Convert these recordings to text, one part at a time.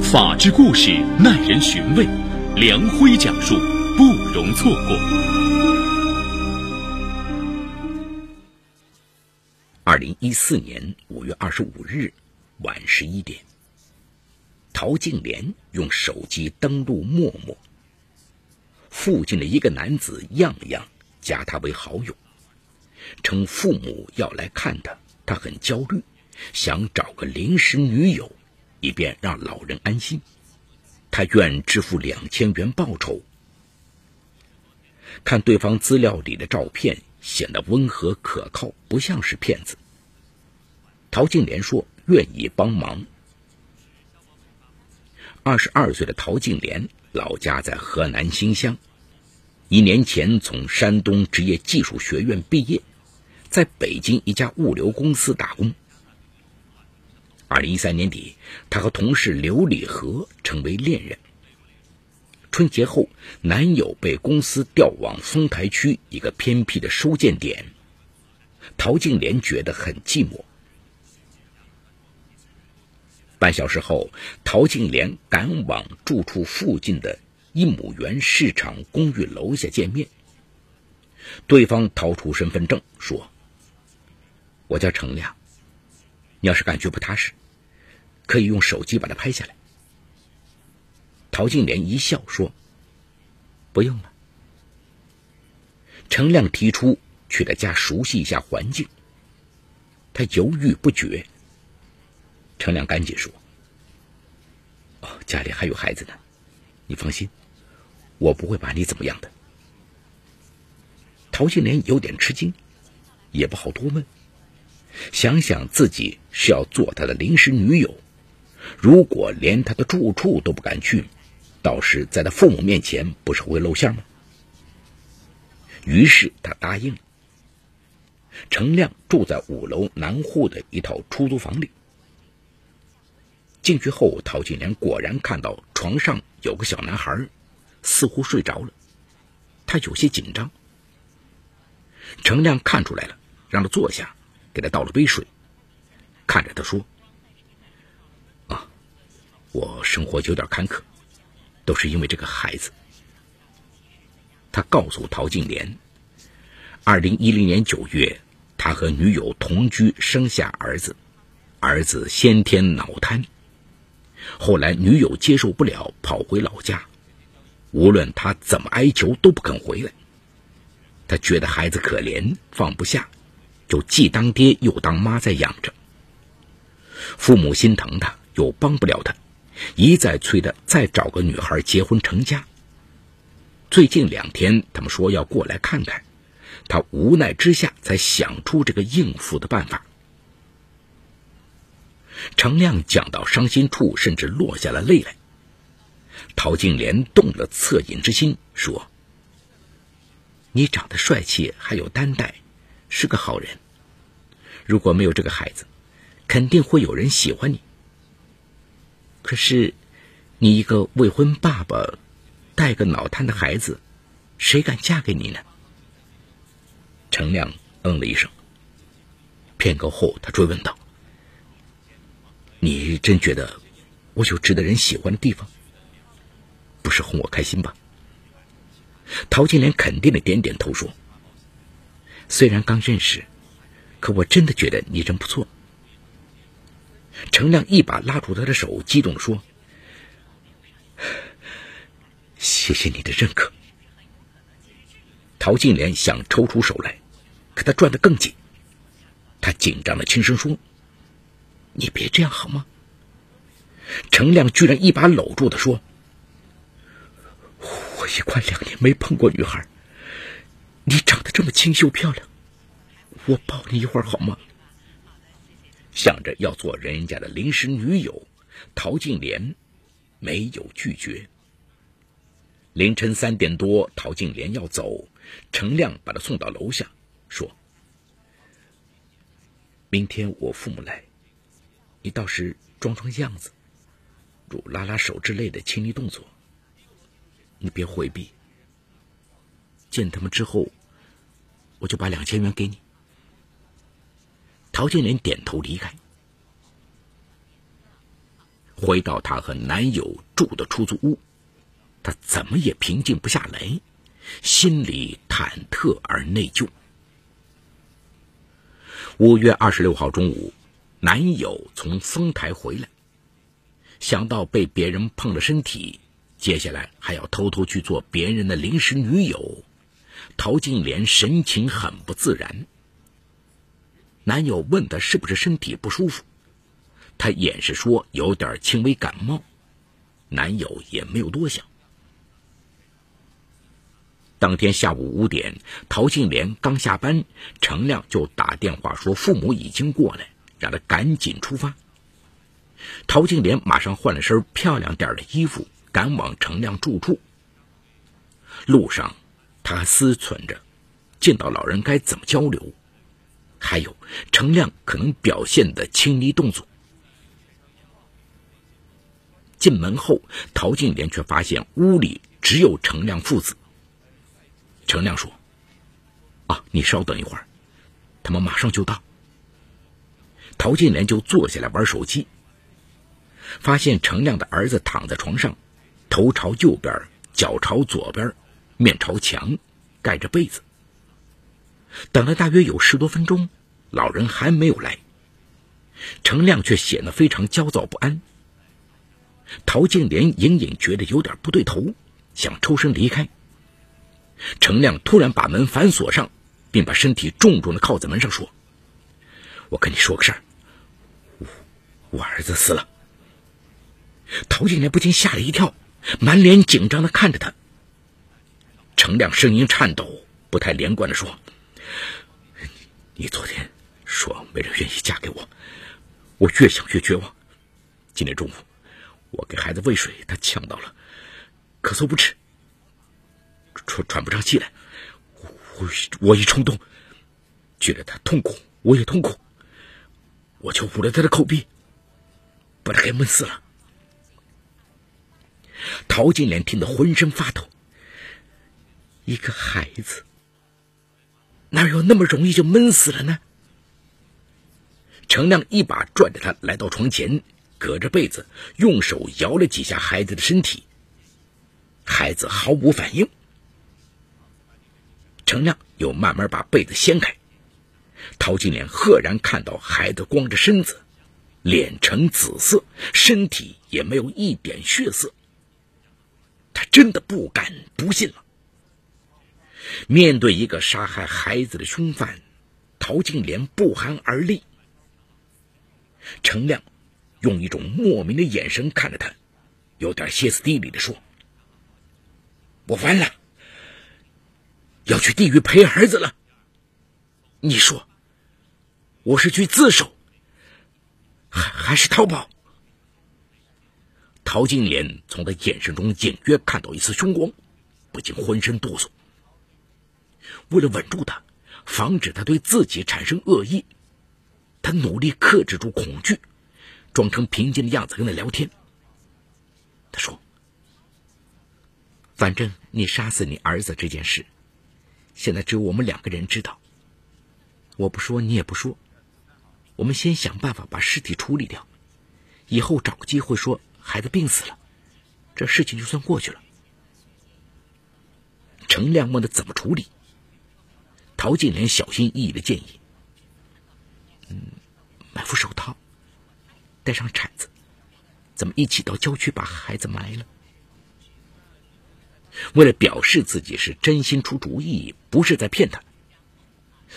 法治故事耐人寻味，梁辉讲述不容错过。二零一四年五月二十五日晚十一点，陶静莲用手机登录陌陌，附近的一个男子样样加他为好友，称父母要来看他，他很焦虑，想找个临时女友。以便让老人安心，他愿支付两千元报酬。看对方资料里的照片，显得温和可靠，不像是骗子。陶静莲说愿意帮忙。二十二岁的陶静莲，老家在河南新乡，一年前从山东职业技术学院毕业，在北京一家物流公司打工。二零一三年底，她和同事刘礼和成为恋人。春节后，男友被公司调往丰台区一个偏僻的收件点，陶静莲觉得很寂寞。半小时后，陶静莲赶往住处附近的一亩园市场公寓楼下见面。对方掏出身份证说：“我叫程亮，你要是感觉不踏实。”可以用手机把它拍下来。陶静莲一笑说：“不用了。”程亮提出去他家熟悉一下环境，他犹豫不决。程亮赶紧说：“哦，家里还有孩子呢，你放心，我不会把你怎么样的。”陶静莲有点吃惊，也不好多问，想想自己是要做他的临时女友。如果连他的住处都不敢去，到时在他父母面前不是会露馅吗？于是他答应了。程亮住在五楼南户的一套出租房里。进去后，陶金莲果然看到床上有个小男孩，似乎睡着了。他有些紧张。程亮看出来了，让他坐下，给他倒了杯水，看着他说。我生活有点坎坷，都是因为这个孩子。他告诉陶静莲，二零一零年九月，他和女友同居，生下儿子，儿子先天脑瘫。后来女友接受不了，跑回老家，无论他怎么哀求都不肯回来。他觉得孩子可怜，放不下，就既当爹又当妈在养着。父母心疼他，又帮不了他。一再催他再找个女孩结婚成家。最近两天，他们说要过来看看，他无奈之下才想出这个应付的办法。程亮讲到伤心处，甚至落下了泪来。陶静莲动了恻隐之心，说：“你长得帅气，还有担待，是个好人。如果没有这个孩子，肯定会有人喜欢你。”可是，你一个未婚爸爸，带个脑瘫的孩子，谁敢嫁给你呢？程亮嗯了一声。片刻后，他追问道：“你真觉得我有值得人喜欢的地方？不是哄我开心吧？”陶金莲肯定的点点头说：“虽然刚认识，可我真的觉得你人不错。”程亮一把拉住他的手，激动地说：“谢谢你的认可。”陶静莲想抽出手来，可他攥得更紧。他紧张的轻声说：“你别这样好吗？”程亮居然一把搂住他说：“我也快两年没碰过女孩，你长得这么清秀漂亮，我抱你一会儿好吗？”想着要做人家的临时女友，陶静莲没有拒绝。凌晨三点多，陶静莲要走，程亮把她送到楼下，说：“明天我父母来，你到时装装样子，如拉拉手之类的亲昵动作，你别回避。见他们之后，我就把两千元给你。”陶建莲点头离开。回到她和男友住的出租屋，她怎么也平静不下来，心里忐忑而内疚。五月二十六号中午，男友从丰台回来，想到被别人碰了身体，接下来还要偷偷去做别人的临时女友，陶静莲神情很不自然。男友问她是不是身体不舒服，她掩饰说有点轻微感冒，男友也没有多想。当天下午五点，陶静莲刚下班，程亮就打电话说父母已经过来，让他赶紧出发。陶静莲马上换了身漂亮点的衣服，赶往程亮住处。路上，他还思忖着见到老人该怎么交流，还有程亮可能表现的亲昵动作。进门后，陶静莲却发现屋里只有程亮父子。程亮说：“啊，你稍等一会儿，他们马上就到。”陶金莲就坐下来玩手机，发现程亮的儿子躺在床上，头朝右边，脚朝左边，面朝墙，盖着被子。等了大约有十多分钟，老人还没有来。程亮却显得非常焦躁不安。陶静莲隐隐觉得有点不对头，想抽身离开。程亮突然把门反锁上，并把身体重重的靠在门上，说：“我跟你说个事儿，我我儿子死了。”陶静莲不禁吓了一跳，满脸紧张的看着他。程亮声音颤抖，不太连贯的说：“你昨天说没人愿意嫁给我，我越想越绝望。今天中午，我给孩子喂水，他呛到了，咳嗽不止。”喘喘不上气来，我我一冲动，觉得他痛苦，我也痛苦，我就捂了他的口鼻，把他给闷死了。陶金莲听得浑身发抖，一个孩子哪有那么容易就闷死了呢？程亮一把拽着他来到床前，隔着被子用手摇了几下孩子的身体，孩子毫无反应。程亮又慢慢把被子掀开，陶金莲赫然看到孩子光着身子，脸呈紫色，身体也没有一点血色。他真的不敢不信了。面对一个杀害孩子的凶犯，陶金莲不寒而栗。程亮用一种莫名的眼神看着他，有点歇斯底里的说：“我完了。”要去地狱陪儿子了。你说，我是去自首，还还是逃跑？陶金莲从他眼神中隐约看到一丝凶光，不禁浑身哆嗦。为了稳住他，防止他对自己产生恶意，他努力克制住恐惧，装成平静的样子跟他聊天。他说：“反正你杀死你儿子这件事。”现在只有我们两个人知道。我不说，你也不说。我们先想办法把尸体处理掉，以后找个机会说孩子病死了，这事情就算过去了。程亮问他怎么处理，陶金莲小心翼翼的建议：“嗯，买副手套，带上铲子，咱们一起到郊区把孩子埋了。”为了表示自己是真心出主意，不是在骗他，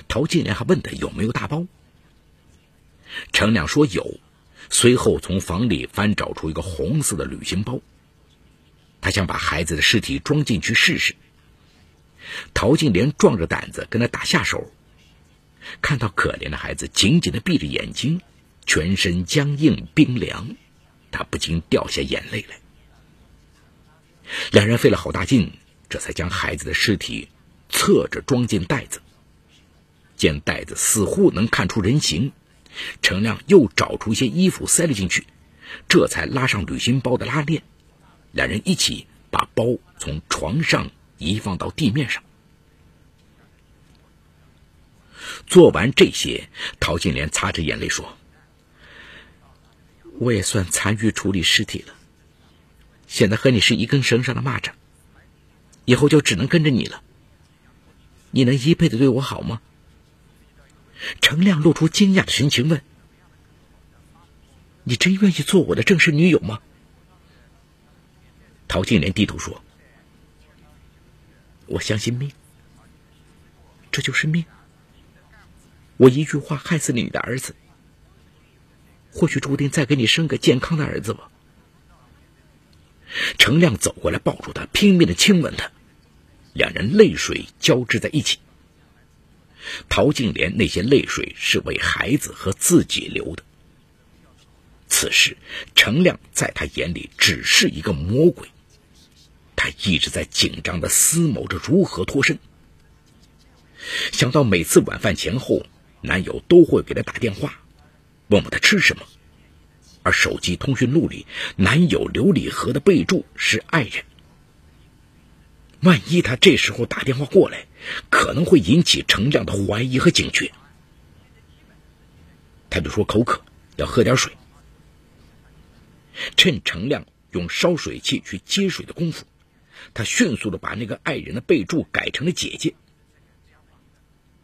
陶金莲还问他有没有大包。程亮说有，随后从房里翻找出一个红色的旅行包，他想把孩子的尸体装进去试试。陶金莲壮着胆子跟他打下手，看到可怜的孩子紧紧的闭着眼睛，全身僵硬冰凉，他不禁掉下眼泪来。两人费了好大劲，这才将孩子的尸体侧着装进袋子。见袋子似乎能看出人形，程亮又找出一些衣服塞了进去，这才拉上旅行包的拉链。两人一起把包从床上移放到地面上。做完这些，陶金莲擦着眼泪说：“我也算参与处理尸体了。现在和你是一根绳上的蚂蚱，以后就只能跟着你了。你能一辈子对我好吗？程亮露出惊讶的神情问：“你真愿意做我的正式女友吗？”陶静莲低头说：“我相信命，这就是命。我一句话害死了你的儿子，或许注定再给你生个健康的儿子吧。”程亮走过来，抱住他，拼命的亲吻他，两人泪水交织在一起。陶静莲那些泪水是为孩子和自己流的。此时，程亮在他眼里只是一个魔鬼，他一直在紧张的思谋着如何脱身。想到每次晚饭前后，男友都会给她打电话，问问她吃什么。而手机通讯录里，男友刘礼和的备注是“爱人”。万一他这时候打电话过来，可能会引起程亮的怀疑和警觉。他就说口渴，要喝点水。趁程亮用烧水器去接水的功夫，他迅速的把那个爱人的备注改成了姐姐。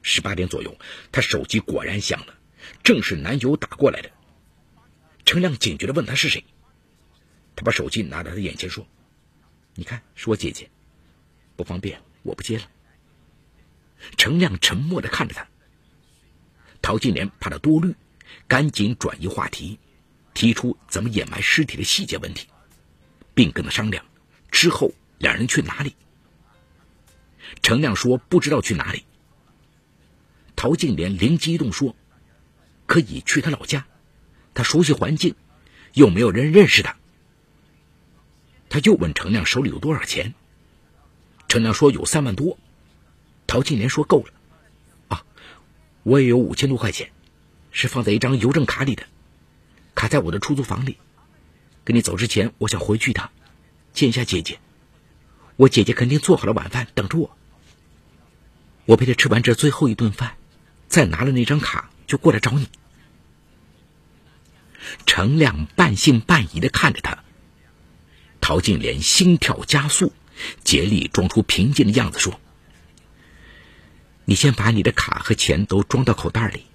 十八点左右，他手机果然响了，正是男友打过来的。程亮警觉的问他是谁，他把手机拿到他眼前说：“你看，是我姐姐，不方便，我不接了。”程亮沉默的看着他。陶金莲怕他多虑，赶紧转移话题，提出怎么掩埋尸体的细节问题，并跟他商量之后两人去哪里。程亮说不知道去哪里。陶静莲灵机一动说：“可以去他老家。”他熟悉环境，又没有人认识他。他又问程亮手里有多少钱。程亮说有三万多。陶金莲说够了。啊，我也有五千多块钱，是放在一张邮政卡里的，卡在我的出租房里。跟你走之前，我想回去一趟，见一下姐姐。我姐姐肯定做好了晚饭等着我。我陪她吃完这最后一顿饭，再拿了那张卡就过来找你。程亮半信半疑的看着他，陶静莲心跳加速，竭力装出平静的样子说：“你先把你的卡和钱都装到口袋里，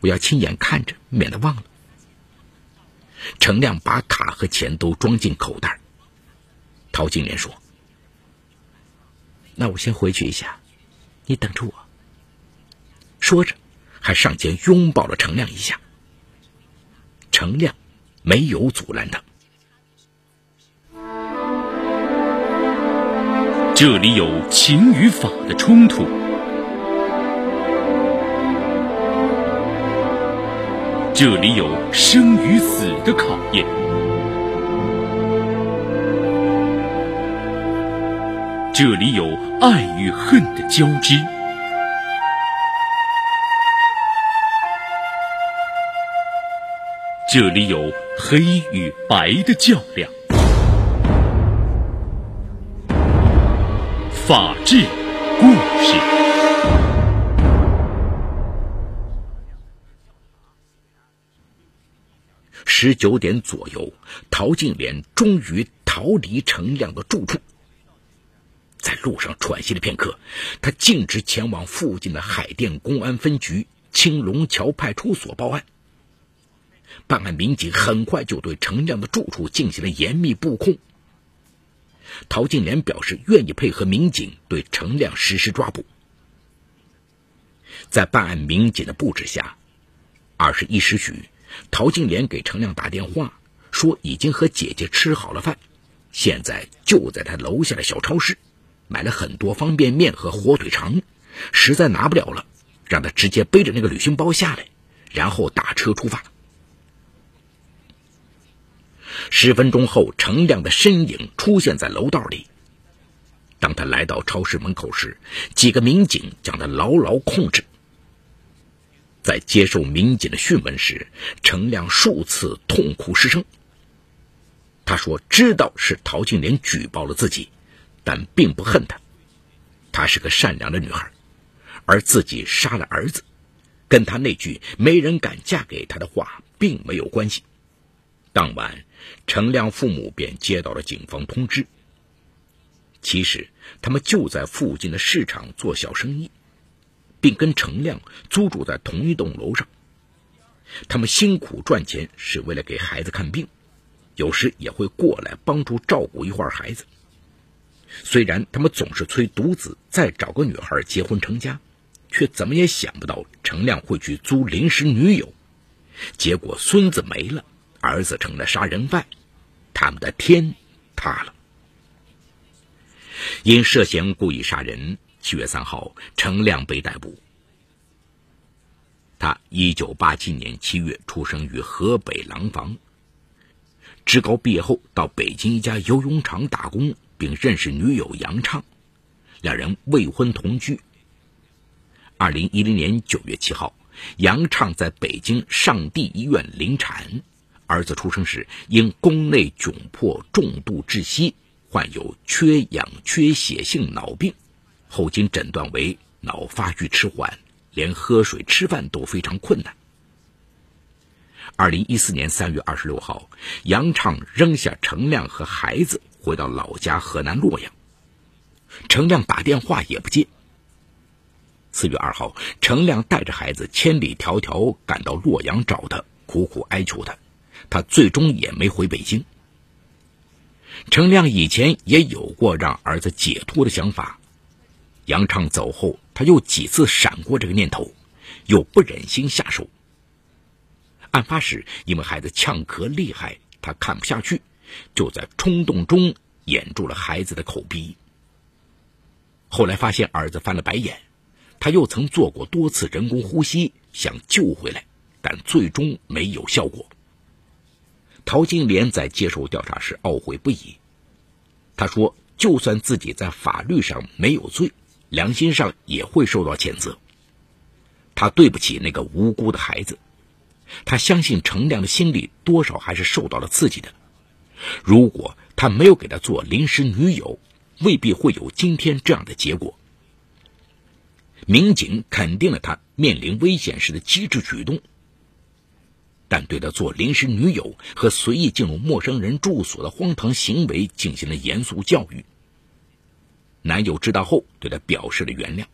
我要亲眼看着，免得忘了。”程亮把卡和钱都装进口袋。陶静莲说：“那我先回去一下，你等着我。”说着，还上前拥抱了程亮一下。程亮没有阻拦他。这里有情与法的冲突，这里有生与死的考验，这里有爱与恨的交织。这里有黑与白的较量，法治故事。十九点左右，陶静莲终于逃离程亮的住处，在路上喘息了片刻，他径直前往附近的海淀公安分局青龙桥派出所报案。办案民警很快就对程亮的住处进行了严密布控。陶静莲表示愿意配合民警对程亮实施抓捕。在办案民警的布置下，二十一时许，陶静莲给程亮打电话，说已经和姐姐吃好了饭，现在就在他楼下的小超市买了很多方便面和火腿肠，实在拿不了了，让他直接背着那个旅行包下来，然后打车出发。十分钟后，程亮的身影出现在楼道里。当他来到超市门口时，几个民警将他牢牢控制。在接受民警的讯问时，程亮数次痛哭失声。他说：“知道是陶静莲举报了自己，但并不恨他。她是个善良的女孩，而自己杀了儿子，跟他那句‘没人敢嫁给他’的话并没有关系。”当晚，程亮父母便接到了警方通知。其实，他们就在附近的市场做小生意，并跟程亮租住在同一栋楼上。他们辛苦赚钱是为了给孩子看病，有时也会过来帮助照顾一会儿孩子。虽然他们总是催独子再找个女孩结婚成家，却怎么也想不到程亮会去租临时女友。结果孙子没了，儿子成了杀人犯，他们的天塌了。因涉嫌故意杀人，七月三号，程亮被逮捕。他一九八七年七月出生于河北廊坊。职高毕业后，到北京一家游泳场打工，并认识女友杨畅，两人未婚同居。二零一零年九月七号，杨畅在北京上地医院临产，儿子出生时因宫内窘迫重度窒息，患有缺氧缺血性脑病，后经诊断为脑发育迟缓。连喝水、吃饭都非常困难。二零一四年三月二十六号，杨畅扔下程亮和孩子，回到老家河南洛阳。程亮打电话也不接。四月二号，程亮带着孩子千里迢迢赶到洛阳找他，苦苦哀求他，他最终也没回北京。程亮以前也有过让儿子解脱的想法。杨畅走后，他又几次闪过这个念头，又不忍心下手。案发时，因为孩子呛咳厉害，他看不下去，就在冲动中掩住了孩子的口鼻。后来发现儿子翻了白眼，他又曾做过多次人工呼吸，想救回来，但最终没有效果。陶金莲在接受调查时懊悔不已，他说：“就算自己在法律上没有罪。”良心上也会受到谴责。他对不起那个无辜的孩子，他相信程亮的心里多少还是受到了刺激的。如果他没有给他做临时女友，未必会有今天这样的结果。民警肯定了他面临危险时的机智举动，但对他做临时女友和随意进入陌生人住所的荒唐行为进行了严肃教育。男友知道后，对他表示了原谅。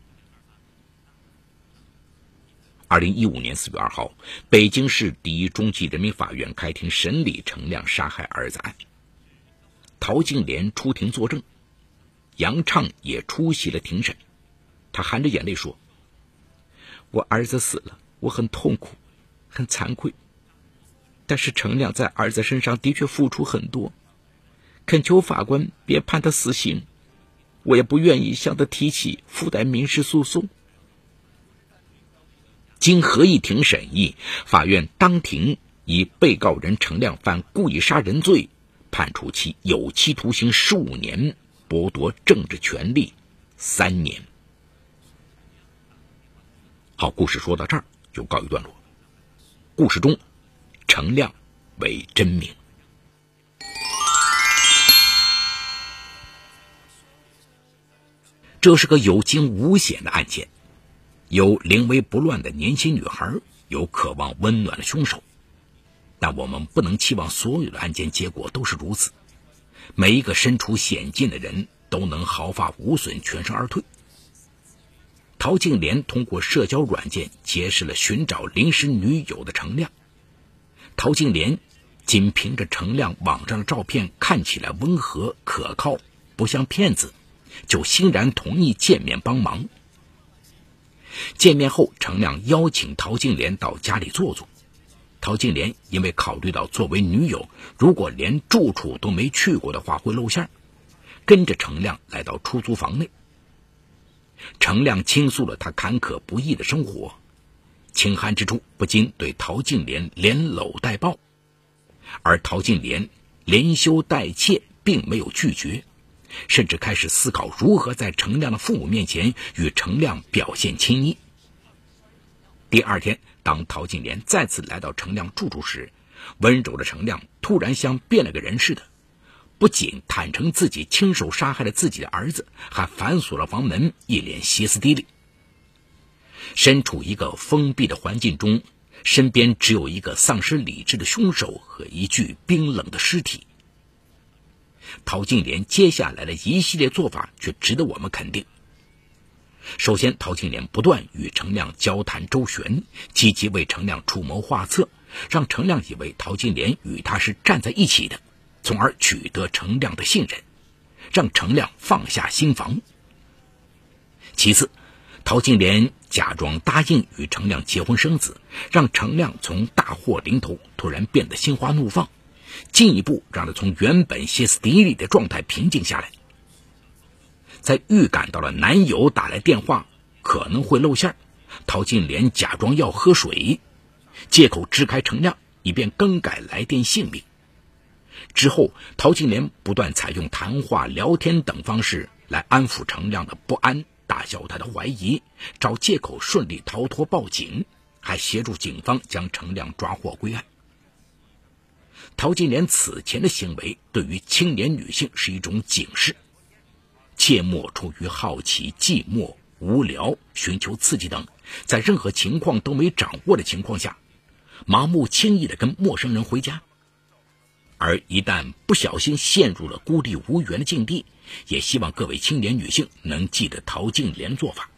二零一五年四月二号，北京市第一中级人民法院开庭审理程亮杀害儿子案。陶静莲出庭作证，杨畅也出席了庭审。他含着眼泪说：“我儿子死了，我很痛苦，很惭愧。但是程亮在儿子身上的确付出很多，恳求法官别判他死刑。”我也不愿意向他提起附带民事诉讼。经合议庭审议，法院当庭以被告人程亮犯故意杀人罪，判处其有期徒刑十五年，剥夺政治权利三年。好，故事说到这儿就告一段落。故事中，程亮为真名。这是个有惊无险的案件，有临危不乱的年轻女孩，有渴望温暖的凶手。但我们不能期望所有的案件结果都是如此。每一个身处险境的人都能毫发无损、全身而退。陶静莲通过社交软件结识了寻找临时女友的程亮。陶静莲仅凭着程亮网上的照片看起来温和可靠，不像骗子。就欣然同意见面帮忙。见面后，程亮邀请陶静莲到家里坐坐。陶静莲因为考虑到作为女友，如果连住处都没去过的话会露馅，跟着程亮来到出租房内。程亮倾诉了他坎坷不易的生活，清寒之处不禁对陶静莲连搂带抱，而陶静莲连羞带怯，并没有拒绝。甚至开始思考如何在程亮的父母面前与程亮表现亲昵。第二天，当陶金莲再次来到程亮住处时，温柔的程亮突然像变了个人似的，不仅坦诚自己亲手杀害了自己的儿子，还反锁了房门，一脸歇斯底里。身处一个封闭的环境中，身边只有一个丧失理智的凶手和一具冰冷的尸体。陶金莲接下来的一系列做法却值得我们肯定。首先，陶金莲不断与程亮交谈周旋，积极为程亮出谋划策，让程亮以为陶金莲与他是站在一起的，从而取得程亮的信任，让程亮放下心防。其次，陶金莲假装答应与程亮结婚生子，让程亮从大祸临头突然变得心花怒放，进一步让他从原本歇斯底里的状态平静下来。在预感到了男友打来电话可能会露馅，陶静莲假装要喝水，借口支开程亮，以便更改来电姓名。之后，陶静莲不断采用谈话、聊天等方式来安抚程亮的不安，打消他的怀疑，找借口顺利逃脱报警，还协助警方将程亮抓获归案。陶静莲此前的行为对于青年女性是一种警示。切莫出于好奇、寂寞、无聊、寻求刺激等，在任何情况都没掌握的情况下，盲目轻易的跟陌生人回家。而一旦不小心陷入了孤立无援的境地，也希望各位青年女性能记得陶静莲做法，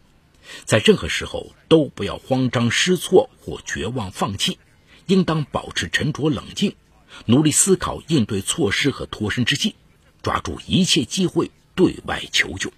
在任何时候都不要慌张失措或绝望放弃，应当保持沉着冷静，努力思考应对措施和脱身之计，抓住一切机会。对外求救。